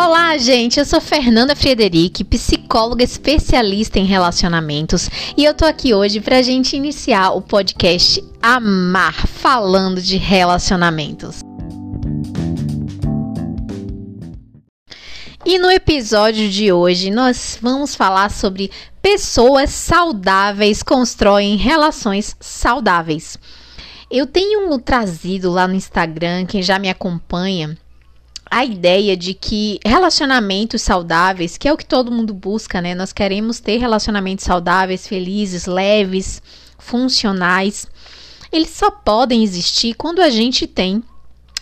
Olá, gente. Eu sou Fernanda Frederic, psicóloga especialista em relacionamentos, e eu tô aqui hoje pra gente iniciar o podcast Amar, falando de relacionamentos. E no episódio de hoje nós vamos falar sobre pessoas saudáveis constroem relações saudáveis. Eu tenho trazido lá no Instagram, quem já me acompanha, a ideia de que relacionamentos saudáveis, que é o que todo mundo busca, né? Nós queremos ter relacionamentos saudáveis, felizes, leves, funcionais. Eles só podem existir quando a gente tem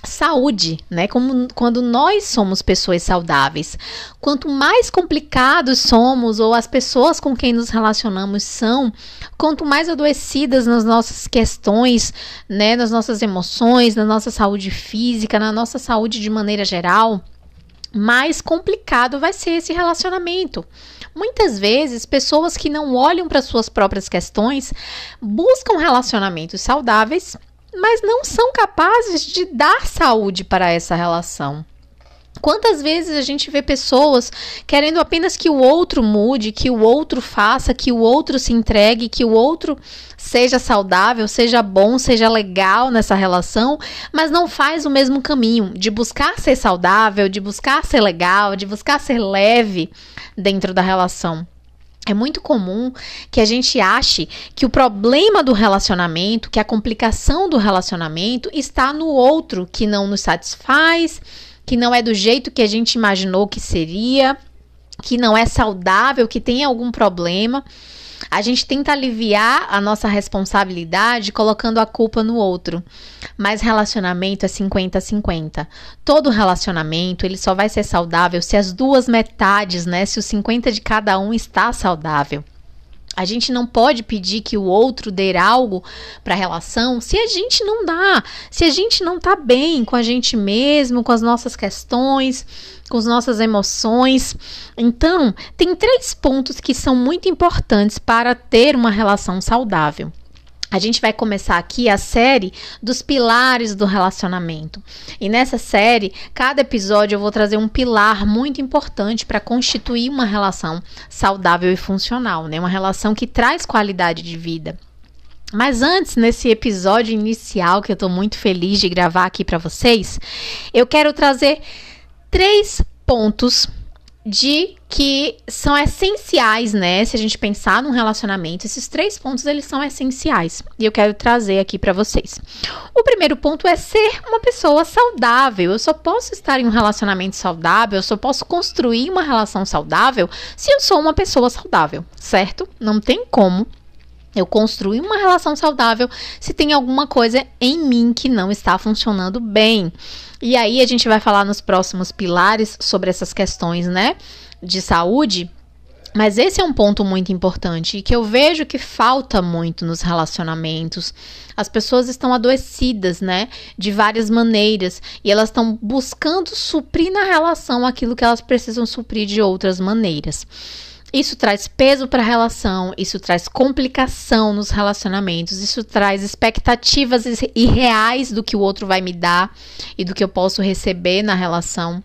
saúde, né? Como quando nós somos pessoas saudáveis. Quanto mais complicados somos ou as pessoas com quem nos relacionamos são, quanto mais adoecidas nas nossas questões, né, nas nossas emoções, na nossa saúde física, na nossa saúde de maneira geral, mais complicado vai ser esse relacionamento. Muitas vezes, pessoas que não olham para suas próprias questões buscam relacionamentos saudáveis mas não são capazes de dar saúde para essa relação. Quantas vezes a gente vê pessoas querendo apenas que o outro mude, que o outro faça, que o outro se entregue, que o outro seja saudável, seja bom, seja legal nessa relação, mas não faz o mesmo caminho de buscar ser saudável, de buscar ser legal, de buscar ser leve dentro da relação. É muito comum que a gente ache que o problema do relacionamento, que a complicação do relacionamento está no outro que não nos satisfaz, que não é do jeito que a gente imaginou que seria, que não é saudável, que tem algum problema. A gente tenta aliviar a nossa responsabilidade colocando a culpa no outro. Mas relacionamento é 50-50. Todo relacionamento, ele só vai ser saudável se as duas metades, né, se o 50 de cada um está saudável. A gente não pode pedir que o outro dê algo para a relação se a gente não dá, se a gente não tá bem com a gente mesmo, com as nossas questões, com as nossas emoções. Então, tem três pontos que são muito importantes para ter uma relação saudável. A gente vai começar aqui a série dos pilares do relacionamento. E nessa série, cada episódio eu vou trazer um pilar muito importante para constituir uma relação saudável e funcional, né? Uma relação que traz qualidade de vida. Mas antes, nesse episódio inicial que eu estou muito feliz de gravar aqui para vocês, eu quero trazer três pontos de que são essenciais, né? Se a gente pensar num relacionamento, esses três pontos eles são essenciais e eu quero trazer aqui para vocês. O primeiro ponto é ser uma pessoa saudável. Eu só posso estar em um relacionamento saudável, eu só posso construir uma relação saudável se eu sou uma pessoa saudável, certo? Não tem como eu construir uma relação saudável se tem alguma coisa em mim que não está funcionando bem. E aí a gente vai falar nos próximos pilares sobre essas questões, né, de saúde. Mas esse é um ponto muito importante e que eu vejo que falta muito nos relacionamentos. As pessoas estão adoecidas, né? De várias maneiras e elas estão buscando suprir na relação aquilo que elas precisam suprir de outras maneiras. Isso traz peso para a relação, isso traz complicação nos relacionamentos, isso traz expectativas irreais do que o outro vai me dar e do que eu posso receber na relação.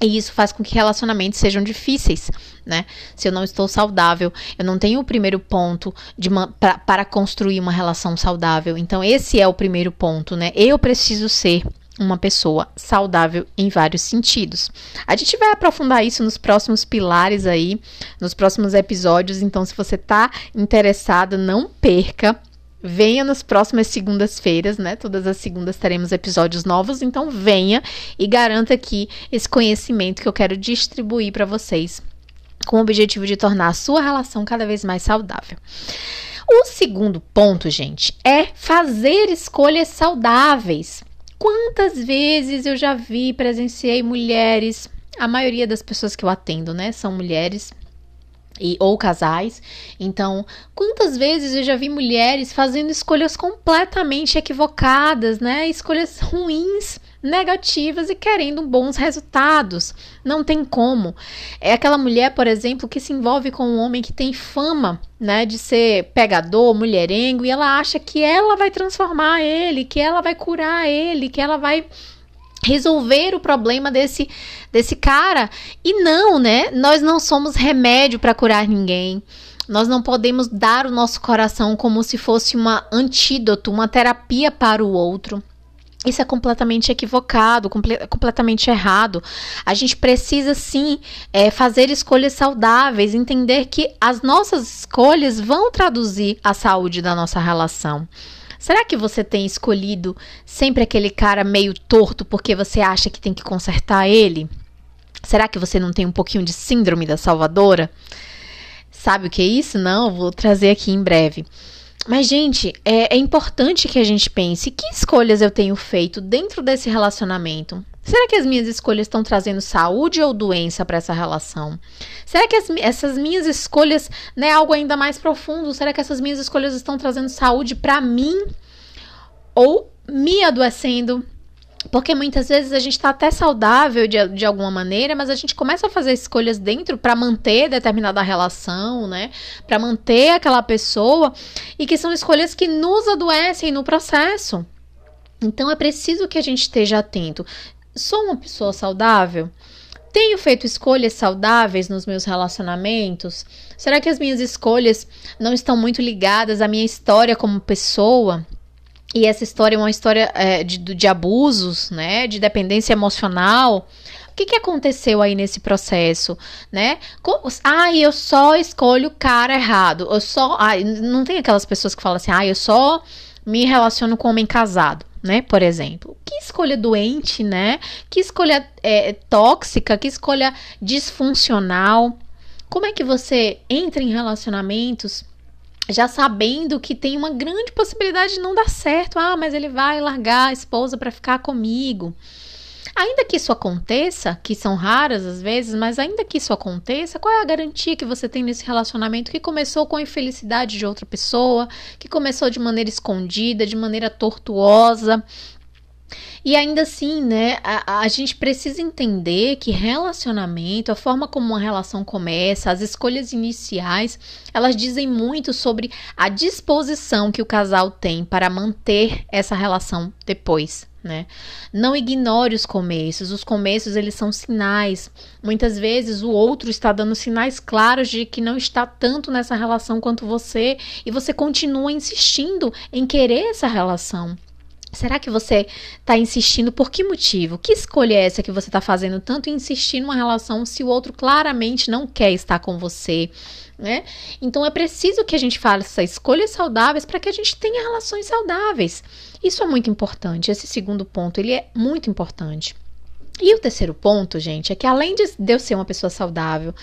E isso faz com que relacionamentos sejam difíceis, né? Se eu não estou saudável, eu não tenho o primeiro ponto de uma, pra, para construir uma relação saudável. Então, esse é o primeiro ponto, né? Eu preciso ser uma pessoa saudável em vários sentidos. A gente vai aprofundar isso nos próximos pilares aí, nos próximos episódios. Então, se você está interessado, não perca. Venha nas próximas segundas-feiras, né? Todas as segundas teremos episódios novos, então venha e garanta aqui esse conhecimento que eu quero distribuir para vocês, com o objetivo de tornar a sua relação cada vez mais saudável. O segundo ponto, gente, é fazer escolhas saudáveis. Quantas vezes eu já vi, presenciei mulheres, a maioria das pessoas que eu atendo, né, são mulheres e, ou casais. Então, quantas vezes eu já vi mulheres fazendo escolhas completamente equivocadas, né? Escolhas ruins negativas e querendo bons resultados. Não tem como. É aquela mulher, por exemplo, que se envolve com um homem que tem fama, né, de ser pegador, mulherengo, e ela acha que ela vai transformar ele, que ela vai curar ele, que ela vai resolver o problema desse desse cara. E não, né? Nós não somos remédio para curar ninguém. Nós não podemos dar o nosso coração como se fosse uma antídoto, uma terapia para o outro. Isso é completamente equivocado, comple completamente errado. A gente precisa sim é, fazer escolhas saudáveis, entender que as nossas escolhas vão traduzir a saúde da nossa relação. Será que você tem escolhido sempre aquele cara meio torto porque você acha que tem que consertar ele? Será que você não tem um pouquinho de síndrome da salvadora? Sabe o que é isso? Não, vou trazer aqui em breve. Mas, gente, é, é, importante que a gente pense que escolhas eu tenho feito dentro desse relacionamento. Será que as minhas escolhas estão trazendo saúde ou doença para essa relação? Será que as, essas minhas escolhas, né, algo ainda mais profundo, será que essas minhas escolhas estão trazendo saúde para mim ou me adoecendo? Porque muitas vezes a gente está até saudável de, de alguma maneira, mas a gente começa a fazer escolhas dentro para manter determinada relação, né? Para manter aquela pessoa, e que são escolhas que nos adoecem no processo. Então é preciso que a gente esteja atento. Sou uma pessoa saudável? Tenho feito escolhas saudáveis nos meus relacionamentos? Será que as minhas escolhas não estão muito ligadas à minha história como pessoa? E essa história é uma história é, de, de abusos, né? De dependência emocional. O que, que aconteceu aí nesse processo, né? Ah, eu só escolho o cara errado. Eu só. Ah, não tem aquelas pessoas que falam assim, ah, eu só me relaciono com homem casado, né? Por exemplo. Que escolha doente, né? Que escolha é, tóxica, que escolha disfuncional. Como é que você entra em relacionamentos já sabendo que tem uma grande possibilidade de não dar certo. Ah, mas ele vai largar a esposa para ficar comigo. Ainda que isso aconteça, que são raras às vezes, mas ainda que isso aconteça, qual é a garantia que você tem nesse relacionamento que começou com a infelicidade de outra pessoa, que começou de maneira escondida, de maneira tortuosa, e ainda assim, né, a, a, gente precisa entender que relacionamento, a forma como uma relação começa, as escolhas iniciais, elas dizem muito sobre a disposição que o casal tem para manter essa relação depois. Né? Não ignore os começos. Os começos eles são sinais. Muitas vezes o outro está dando sinais claros de que não está tanto nessa relação quanto você e você continua insistindo em querer essa relação. Será que você está insistindo por que motivo? Que escolha é essa que você está fazendo tanto insistir numa relação se o outro claramente não quer estar com você? Né? Então é preciso que a gente faça escolhas saudáveis para que a gente tenha relações saudáveis. Isso é muito importante. Esse segundo ponto ele é muito importante. E o terceiro ponto, gente, é que além de eu ser uma pessoa saudável,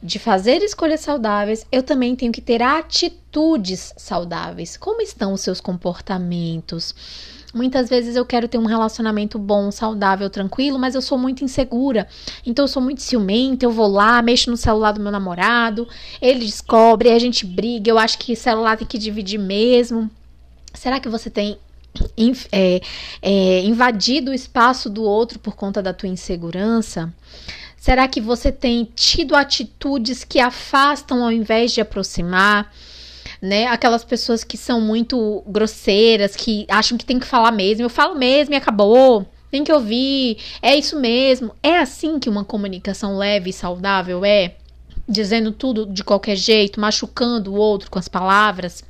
de fazer escolhas saudáveis, eu também tenho que ter atitudes saudáveis. Como estão os seus comportamentos? Muitas vezes eu quero ter um relacionamento bom, saudável, tranquilo, mas eu sou muito insegura. Então eu sou muito ciumenta, eu vou lá, mexo no celular do meu namorado, ele descobre, a gente briga, eu acho que celular tem que dividir mesmo. Será que você tem é, é, invadido o espaço do outro por conta da tua insegurança? Será que você tem tido atitudes que afastam ao invés de aproximar? Né? Aquelas pessoas que são muito grosseiras, que acham que tem que falar mesmo. Eu falo mesmo e acabou. Tem que ouvir. É isso mesmo. É assim que uma comunicação leve e saudável é? Dizendo tudo de qualquer jeito, machucando o outro com as palavras.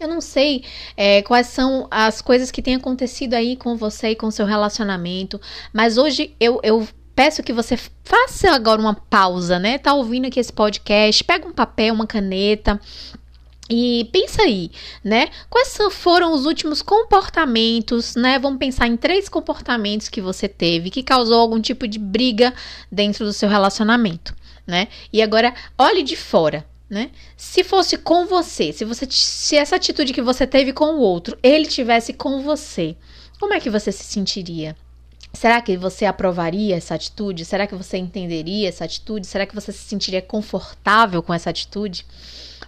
Eu não sei é, quais são as coisas que têm acontecido aí com você e com seu relacionamento, mas hoje eu, eu peço que você faça agora uma pausa, né? Tá ouvindo aqui esse podcast, pega um papel, uma caneta, e pensa aí, né? Quais foram os últimos comportamentos, né? Vamos pensar em três comportamentos que você teve que causou algum tipo de briga dentro do seu relacionamento, né? E agora olhe de fora, né? Se fosse com você, se você se essa atitude que você teve com o outro, ele tivesse com você, como é que você se sentiria? Será que você aprovaria essa atitude? Será que você entenderia essa atitude? Será que você se sentiria confortável com essa atitude?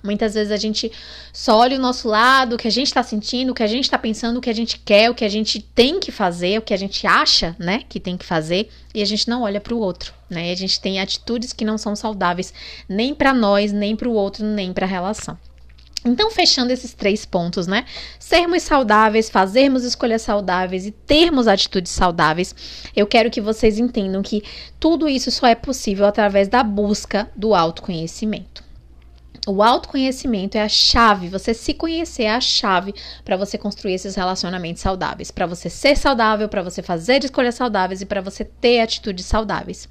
Muitas vezes a gente só olha o nosso lado, o que a gente está sentindo, o que a gente está pensando, o que a gente quer, o que a gente tem que fazer, o que a gente acha, né, que tem que fazer, e a gente não olha para o outro, né? A gente tem atitudes que não são saudáveis nem para nós, nem para o outro, nem para a relação. Então, fechando esses três pontos, né? Sermos saudáveis, fazermos escolhas saudáveis e termos atitudes saudáveis, eu quero que vocês entendam que tudo isso só é possível através da busca do autoconhecimento. O autoconhecimento é a chave, você se conhecer é a chave para você construir esses relacionamentos saudáveis, para você ser saudável, para você fazer escolhas saudáveis e para você ter atitudes saudáveis.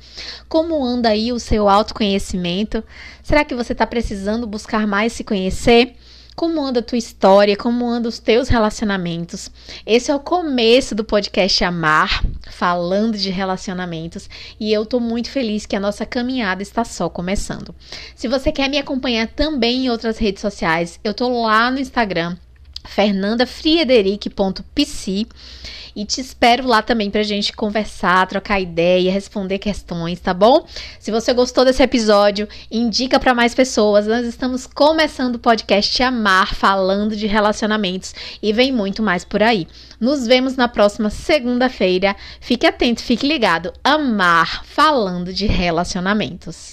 Como anda aí o seu autoconhecimento? Será que você está precisando buscar mais se conhecer? Como anda a tua história, como andam os teus relacionamentos. Esse é o começo do podcast Amar, falando de relacionamentos, e eu tô muito feliz que a nossa caminhada está só começando. Se você quer me acompanhar também em outras redes sociais, eu tô lá no Instagram fernandafriederic.pc e te espero lá também pra gente conversar, trocar ideia, responder questões, tá bom? Se você gostou desse episódio, indica para mais pessoas. Nós estamos começando o podcast Amar, falando de relacionamentos e vem muito mais por aí. Nos vemos na próxima segunda-feira. Fique atento, fique ligado. Amar, falando de relacionamentos.